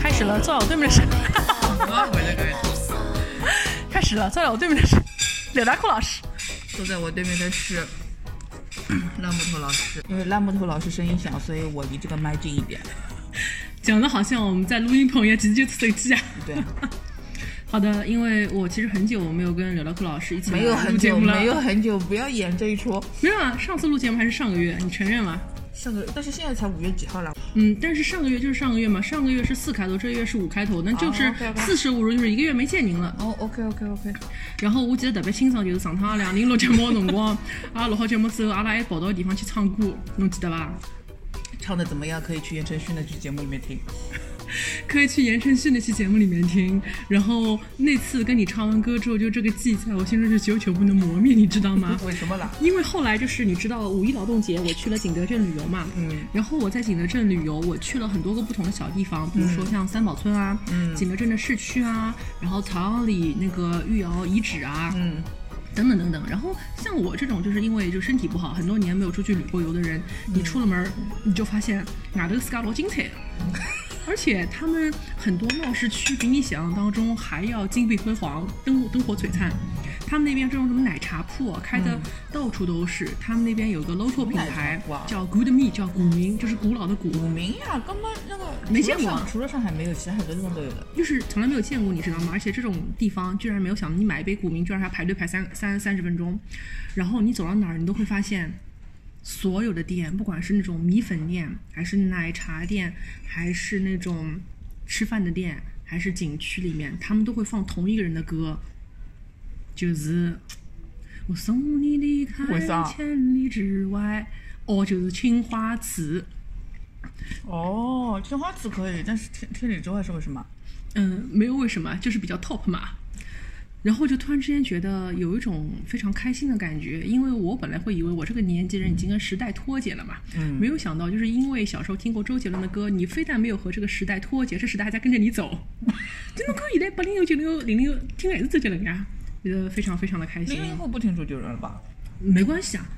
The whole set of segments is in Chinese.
开始了，坐在我对面的是，开始了，坐在我对面的是柳大库老师。坐在我对面的是 烂木头老师，因为烂木头老师声音小，所以我离这个麦近一点。讲的好像我们在录音棚一样，其实就手机啊。对，好的，因为我其实很久没有跟柳大库老师一起来没有很久，没有很久，不要演这一出。没有啊。上次录节目还是上个月，你承认吗？上个月，但是现在才五月几号了？嗯，但是上个月就是上个月嘛，上个月是四开头，这个月是五开头，那就是四舍五入就是一个月没见您了。哦，OK OK OK，然后我记得特别清爽，就是上趟阿拉两人录节目的辰光，阿拉录好节目之后，阿拉还跑到地方去唱歌，侬记得吧？唱的怎么样？可以去言承旭那期节目里面听。可以去言承旭那期节目里面听。然后那次跟你唱完歌之后，就这个记在我心中就久久不能磨灭，你知道吗？为什么啦？因为后来就是你知道五一劳动节，我去了景德镇旅游嘛，嗯，然后我在景德镇旅游，我去了很多个不同的小地方，比如说像三宝村啊，嗯景德镇的市区啊，然后朝阳里那个御窑遗址啊，嗯，等等等等。然后像我这种就是因为就身体不好，很多年没有出去旅过游的人，你出了门你就发现外头自家老精彩的。而且他们很多闹市区比你想象当中还要金碧辉煌、灯灯火璀璨。他们那边这种什么奶茶铺啊开的到处都是。他们那边有个 local 品牌叫 Good Me，叫古茗，就是古老的古，古茗呀，根本那个没见过除了上除了上海没有，其他很多地方都有的。就是从来没有见过，你知道吗？而且这种地方居然没有想到，你买一杯古茗居然还要排队排三三三十分钟，然后你走到哪儿，你都会发现，所有的店，不管是那种米粉店，还是奶茶店，还是那种吃饭的店，还是景区里面，他们都会放同一个人的歌，就是我送你离开千里之外，哦，就是青花瓷。哦，青花瓷可以，但是千千里之外是为什么？嗯，没有为什么，就是比较 top 嘛。然后就突然之间觉得有一种非常开心的感觉，因为我本来会以为我这个年纪人已经跟时代脱节了嘛，嗯没有想到就是因为小时候听过周杰伦的歌，你非但没有和这个时代脱节，这时代还在跟着你走。真的，可以在八零后、九零后、零零后听的还是周杰伦呀，觉得非常非常的开心零。零后不听周杰伦了吧？没关系啊，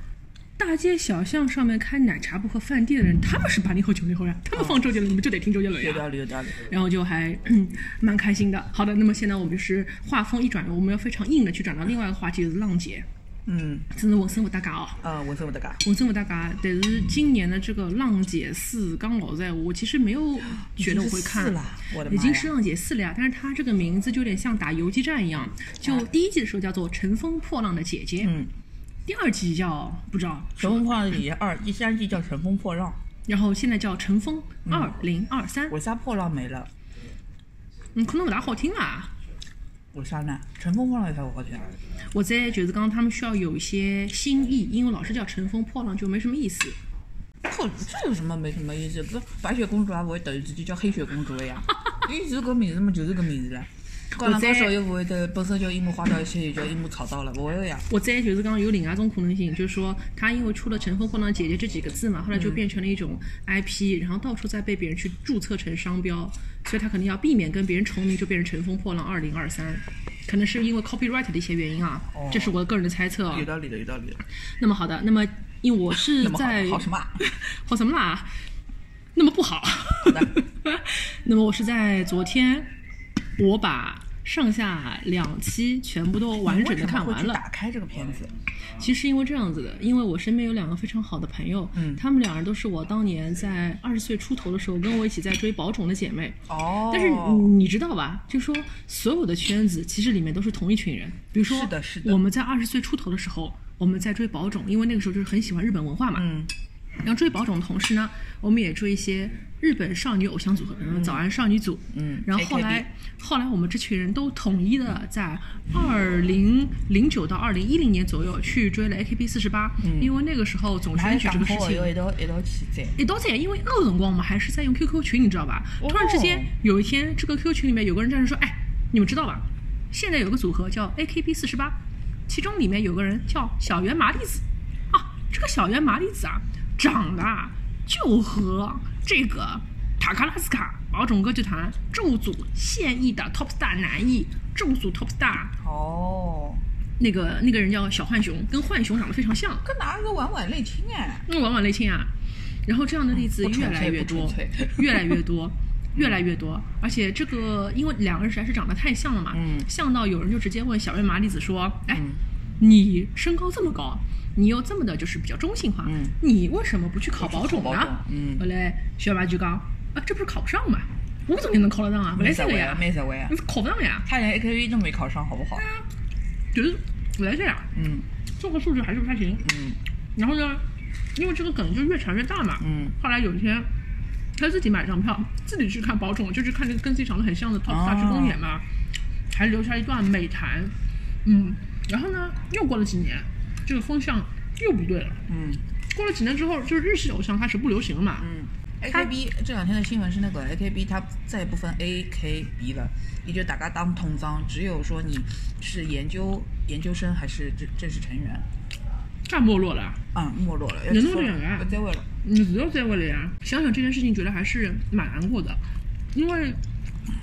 大街小巷上面开奶茶铺和饭店的人，他们是八零后、九零后呀，他们放周杰伦，你们就得听周杰伦呀。有道理，有道理。然后就还嗯蛮开心的。好的，那么现在我们就是话锋一转，我们要非常硬的去转到另外一个话题，就是浪姐。嗯，真是问声不搭嘎哦，啊，我说我的嘎，问声不搭嘎。但是今年的这个浪姐四，刚老在我其实没有觉得我会看已经已经是浪姐四了呀。但是它这个名字就有点像打游击战一样，就第一季的时候叫做《乘风破浪的姐姐》，嗯，第二季叫不知道，乘风破浪的姐姐二，第三季叫乘风破浪，然后现在叫《乘风二零二三》，为啥破浪没了？嗯，可能不大好听啊。为啥呢？乘风破浪有啥不好听？我在就是刚刚他们需要有一些新意，因为老是叫乘风破浪就没什么意思。破这有什么没什么意思？搿白雪公主也勿会突然之间叫黑雪公主了呀？伊是个名字嘛，就是个名字了。灌篮高手又不会的，本身叫樱木花道，现在就叫樱木草道了，不会的呀。我在就是刚刚有另外一种可能性，就是说他因为出了“乘风破浪姐姐”这几个字嘛，后来就变成了一种 IP，、然后到处在被别人去注册成商标，所以他肯定要避免跟别人重名，就变成“乘风破浪二零二三”，可能是因为 copyright 的一些原因啊，这是我的个人的猜测啊。有道理的，有道理的。那么好的，那么因为我是 在好什么啊？好什么啦？那么不好。好的，那么我是在昨天，我把上下两期全部都完整的看完了。打开这个片子，其实因为这样子的，因为我身边有两个非常好的朋友，嗯他们两人都是我当年在二十岁出头的时候跟我一起在追宝冢的姐妹。哦但是你你知道吧？就说所有的圈子其实里面都是同一群人。比如说，是的是的我们在二十岁出头的时候，我们在追宝冢，因为那个时候就是很喜欢日本文化嘛。嗯，然后追宝冢的同时呢，我们也追一些日本少女偶像组合，比如早安少女组。嗯然后后来，后来我们这群人都统一的在二零零九到二零一零年左右去追了 AKB 四十八，因为那个时候总选举这个事情要一道一道去在。因为那个辰光我们还是在用 QQ 群，你知道吧？哦突然之间有一天，这个 QQ 群里面有个人站着说：“哎，你们知道吧？现在有个组合叫 AKB 四十八，其中里面有个人叫小圆麻里子啊，这个小圆麻里子啊，长得啊就和这个塔卡拉斯卡宝冢歌剧团咒组现役的 top star 男艺咒组 top star 哦，那个那个人叫小浣熊，跟浣熊长得非常像，跟哪个晚晚类亲哎？那婉婉类亲啊。然后这样的例子越来越多 越来越多，越来越多。而且这个，因为两个人实在是长得太像了嘛，嗯像到有人就直接问小月麻里子说：“哎，嗯你身高这么高，你又这么的就是比较中性化，嗯你为什么不去考保种呢种？”嗯后来小月麻就讲：“啊，这不是考不上嘛？我怎么能考得上啊？没啥位啊，这个呀，没啥位啊你，考不上呀，他连 AKB 都没考上，好不好？就是不来这呀，嗯综合素质还是不太行。嗯然后呢，因为这个梗就越传越大嘛，嗯后来有一天，他自己买张票，自己去看保种，就去看那个跟自己长得很像的 Top Star 去公演嘛，还留下一段美谈。嗯，然后呢，又过了几年，这个风向又不对了。嗯过了几年之后，就是日系偶像开始不流行了嘛。嗯。AKB 这两天的新闻是那个 AKB 它再也不分 AKB 了，也就大家当同脏，只有说你是研究研究生还是正正式成员，太没落了，啊、没落了，要人都这样啊不再问了。你只要在位了呀。想想这件事情，觉得还是蛮难过的，因为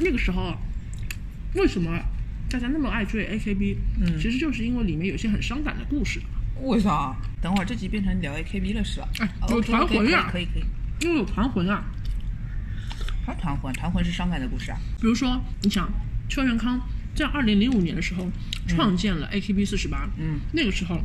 那个时候为什么大家那么爱追 AKB？嗯其实就是因为里面有些很伤感的故事。为啥？等会儿这集变成聊 AKB 了是吧。哎哦有团魂啊可以可以。因为有团魂啊。还有团魂，团魂是伤感的故事啊。比如说，你想邱元康在二零零五年的时候创建了 AKB 四十八，嗯，那个时候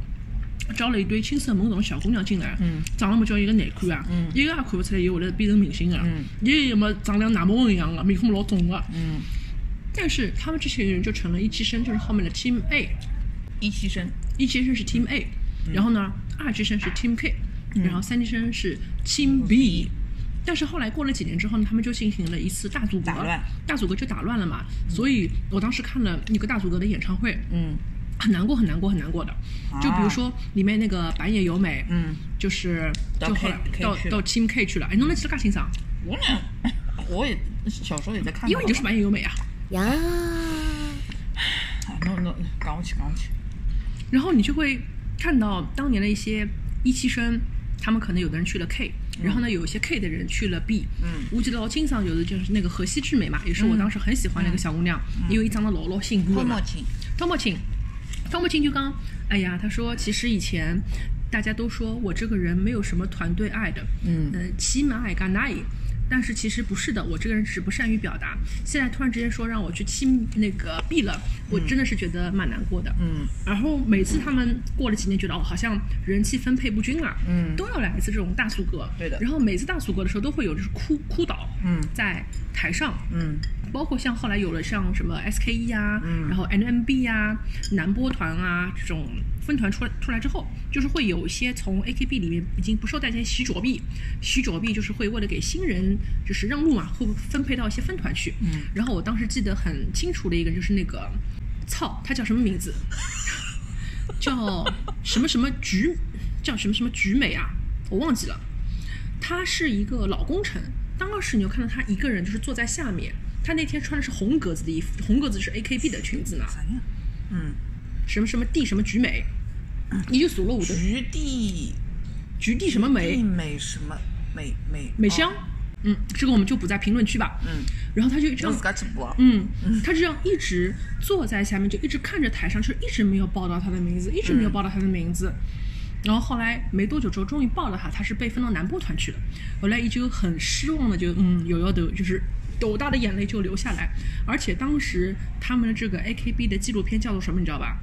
招了一堆青涩懵懂的小姑娘进来，嗯，长得么叫一个难看啊，嗯一个也看不出来伊会来变成明星啊，嗯，也么长得像南梦一样的，面孔老肿的，嗯，但是他们这些人就成了一期生，就是后面的 Team A，一期生。一期生是 Team A，、然后呢，二级生是 Team K，、然后三级生是 Team B。但是后来过了几年之后呢，他们就进行了一次大组合，大组合就打乱了嘛。所以我当时看了那个大组合的演唱会，嗯很难过，很难过，很难过的。就比如说里面那个板野友美，嗯，就是就后来到到 Team K 去了。哎，侬能记得介清爽？我呢，我也小时候也在看。因为你就是板野友美啊。呀，哎，侬侬讲我去讲我去。然后你就会看到当年的一些一期生，他们可能有的人去了 K，、然后呢，有一些 K 的人去了 B。嗯，我记得老清爽有的就是那个河西智美嘛，也是我当时很喜欢的一个小姑娘，因为伊长得老老性感的嘛泡沫。情。汤莫青，汤莫青就刚，哎呀，他说其实以前大家都说我这个人没有什么团队爱的，嗯呃，起码爱干奈。但是其实不是的，我这个人只是不善于表达。现在突然之间说让我去亲那个 B 了，我真的是觉得蛮难过的。嗯然后每次他们过了几年，觉得哦，好像人气分配不均啊，嗯都要来一次这种大苏格。对的然后每次大苏格的时候，都会有就是哭哭倒，嗯在台上，嗯包括像后来有了像什么 SKE 啊，嗯然后 NMB 啊、南波团啊这种分团出来出来之后，就是会有一些从 AKB 里面已经不受待见洗左臂，洗左臂就是会为了给新人就是让路嘛，会分配到一些分团去。嗯然后我当时记得很清楚的一个就是那个，操，他叫什么名字？叫什么什么菊，叫什么什么菊美啊，我忘记了。他是一个老功臣，当时你就看到他一个人就是坐在下面，他那天穿的是红格子的衣服，红格子是 AKB 的裙子呢？嗯，什么什么地什么菊美，你就数了五的菊地菊地什么美地美什么美美美香哦，嗯，这个我们就补在评论区吧。嗯，然后他就这样。嗯，他这样一直坐在下面，就一直看着台上，就一直没有报到他的名字，一直没有报到他的名字。然后后来没多久之后，终于报了他，他是被分到南波团去了。后来依旧很失望的就嗯有要抖，就是斗大的眼泪就流下来。而且当时他们的这个 AKB 的纪录片叫做什么，你知道吧？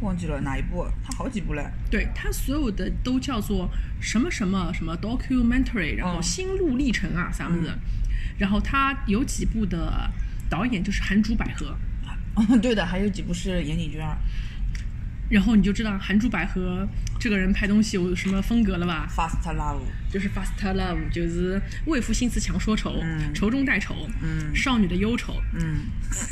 忘记了哪一部？它好几部嘞。对，它所有的都叫做什么什么什么 documentary，然后心路历程啊啥么子。然后它有几部的导演就是韩竹百合。哦，对的，还有几部是岩井俊二然后你就知道韩珠百合这个人拍东西有什么风格了吧？ ，Fast Love。就是 Fast Love，就是为赋新词强说愁，嗯愁中带愁，嗯少女的忧愁。嗯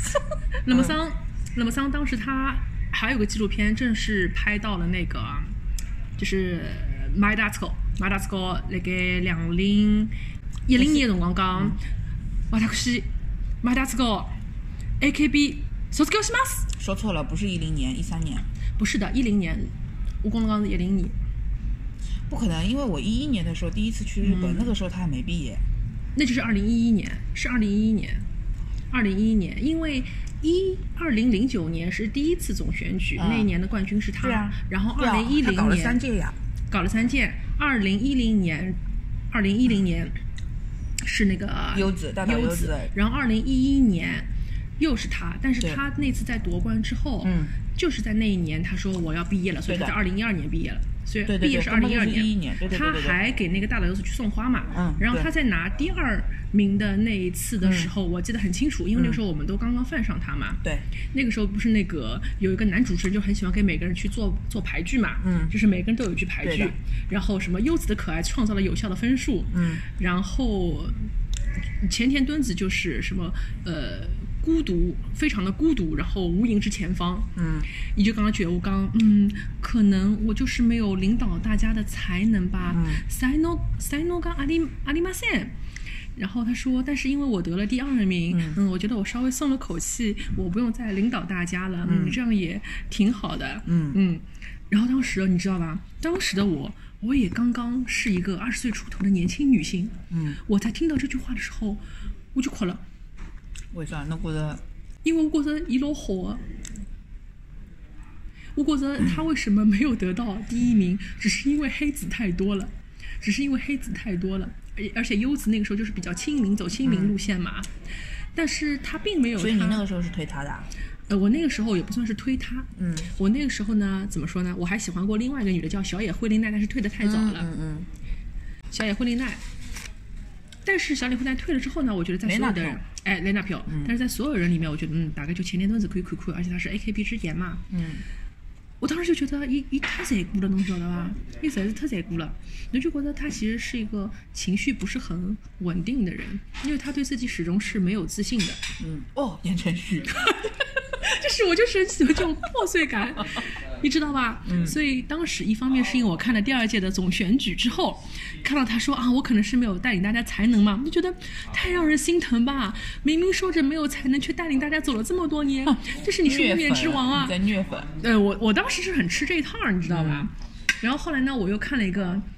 那么桑，那么桑当时他还有个纪录片，正是拍到了那个，就是 My d a s c o My d a s c o 那个两零一零年的辰光讲，私 My d a s c o AKB 卒業します。说错了，不是一零年，一三年。 不是的，一零年，我跟侬讲是一零年。不可能，因为我一一年的时候第一次去日本，嗯那个时候他还没毕业。那就是二零一一年，是二零一一年，二零一一年，因为一二零零九年是第一次总选举，嗯那一年的冠军是他，啊然后二零一零他搞了三年届呀。搞了三届，二零一零年，二零一零年是那个优子大岛优优子然后二零一一年又是他，但是他那次在夺冠之后，嗯，就是在那一年他说我要毕业了，所以他在二零一二年毕业了。所以毕业是二零一二年，11年对对对他还给那个大岛优子去送花嘛，嗯然后他在拿第二名的那一次的时候，我记得很清楚，因为那个时候我们都刚刚犯上他嘛，对，那个时候不是那个有一个男主持人就很喜欢给每个人去做做牌剧嘛，嗯。就是每个人都有一句牌剧，然后什么优子的可爱创造了有效的分数，嗯，然后前田敦子就是什么呃孤独，非常的孤独，然后无垠之前方，嗯，你就刚刚觉得我刚嗯，可能我就是没有领导大家的才能吧，嗯。才能才能刚阿里阿里马线。然后他说，但是因为我得了第二名，嗯。嗯我觉得我稍微松了口气，我不用再领导大家了，嗯，这样也挺好的，嗯。嗯。然后当时你知道吧？当时的我，我也刚刚是一个二十岁出头的年轻女性，嗯，我在听到这句话的时候，我就哭了，为啥？侬觉得？因为我觉得伊老好啊。我觉得他为什么没有得到第一名，只是因为黑子太多了，只是因为黑子太多了，而而且优子那个时候就是比较亲民，走亲民路线嘛。但是他并没有他，所以你那个时候是推他的啊？呃，我那个时候也不算是推他，嗯，我那个时候呢，怎么说呢？我还喜欢过另外一个女的叫小野惠梨奈，但是退的太早了。嗯嗯小野惠梨奈。但是小野惠梨奈退了之后呢，我觉得在所有的人哎，雷纳票，但是在所有人里面，我觉得嗯，大概就前田敦子可以看看，而且他是 AKB 之言嘛，嗯我当时就觉得伊伊太残酷了，侬晓得吧？一实在是太残酷了，你就觉得他其实是一个情绪不是很稳定的人，因为他对自己始终是没有自信的。嗯。哦，言承旭。就是我就是很喜欢这种破碎感，你知道吧？嗯。所以当时一方面是因为我看了第二届的总选举之后，看到他说啊，我可能是没有带领大家才能嘛，就觉得太让人心疼吧。明明说着没有才能，却带领大家走了这么多年，这是你是无冕之王啊粉！在虐粉。呃，我我当时是很吃这一套，你知道吧？然后后来呢，我又看了一个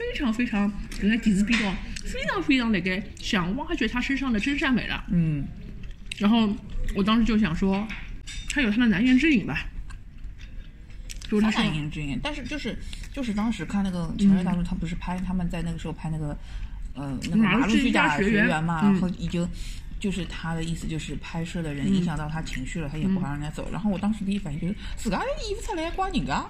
非常非常人家底子比高非常非常那个想挖掘他身上的真善美了。嗯，然后我当时就想说，他有他的难言之隐吧。就是他他说难言之隐，但是就是就是当时看那个《前任大叔》，他不是拍他们在那个时候拍那个呃那个马路马路世家学员员嘛，嗯然后已经就是他的意思就是拍摄的人影响到他情绪了，他也不好让人家走。然后我当时第一反应就是自家衣服出来怪人家，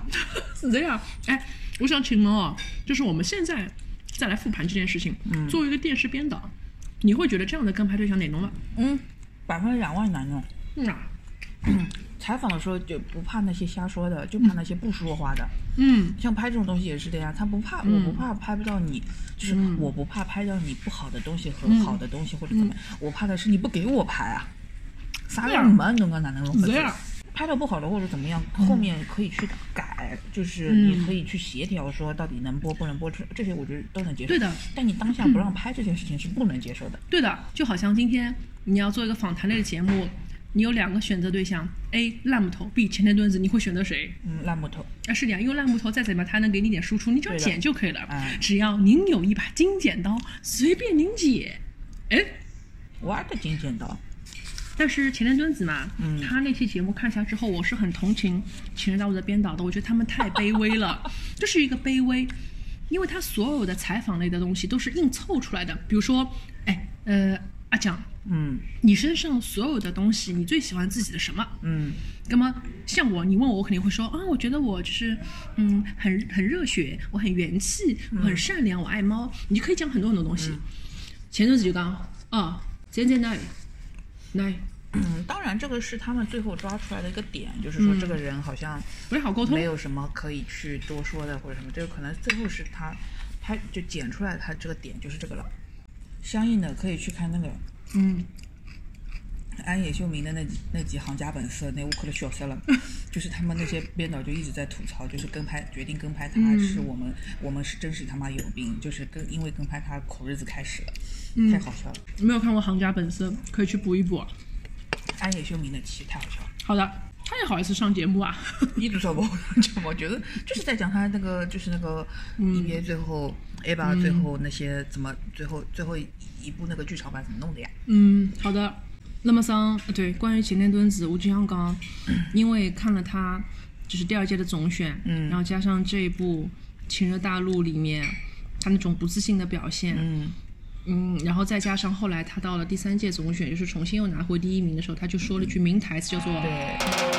是这样。哎，我想请问哦，就是我们现在再来复盘这件事情，作为一个电视编导，你会觉得这样的跟拍对象哪弄吗？嗯，百分之两万难弄。嗯啊，采访的时候就不怕那些瞎说的，就怕那些不说话的。嗯。像拍这种东西也是的呀，他不怕，我不怕拍不到你，就是我不怕拍到你不好的东西和好的东西或者怎么样，我怕的是你不给我拍啊，啥样没侬个哪能弄是这样。拍到不好的或者怎么样，后面可以去改，就是你可以去协调说到底能播不能播，出这些我觉得都能接受。对的，但你当下不让 拍这件事情是不能接受的。对的，就好像今天你要做一个访谈类的节目，你有两个选择对象，A 烂木头，B 前田墩子，你会选择谁？嗯，烂木头，啊，是的呀，因为烂木头再怎么样，它能给你点输出，你只要剪就可以了。嗯只要您有一把金剪刀，随便您剪。哎，玩的金剪刀，但是前田敦子嘛，嗯。他那期节目看下之后，我是很同情《情人大陆》的编导的，我觉得他们太卑微了，这是一个卑微，因为他所有的采访类的东西都是硬凑出来的，比如说，哎，呃，阿蒋，嗯你身上所有的东西，你最喜欢自己的什么？嗯那么像我，你问我，我肯定会说啊，我觉得我就是嗯，很很热血，我很元气，我很善良，我爱猫。你就可以讲很多很多东西。前阵子就讲啊，现在奈奈嗯，当然这个是他们最后抓出来的一个点，就是说这个人好像不太好沟通没。有什么可以去多说的或者什么，这个可能最后是他他就剪出来他这个点就是这个了。相应的可以去看那个嗯，安野秀明的那几那几行家本色，那我可都笑死了。就是他们那些编导就一直在吐槽，就是跟拍决定跟拍他嗯是我们、我们是真是他妈有病，就是跟因为跟拍他苦日子开始了，嗯太好笑了。没有看过《行家本色》，可以去补一补。安野秀明的戏太好笑了。好的，他也好意思上节目啊？一直说不，就我觉得 就是在讲他那个，就是那个嗯 EVA 最后 A 吧，最后那些怎么最后最后一部那个剧场版怎么弄的呀？嗯，好的。那么桑，呃对，关于擎天墩子，我就想讲，因为看了他就是第二届的总选，嗯然后加上这一部《情热大陆》里面他那种不自信的表现，嗯嗯，然后再加上后来他到了第三届总选，就是重新又拿回第一名的时候，他就说了句名台词，叫做对，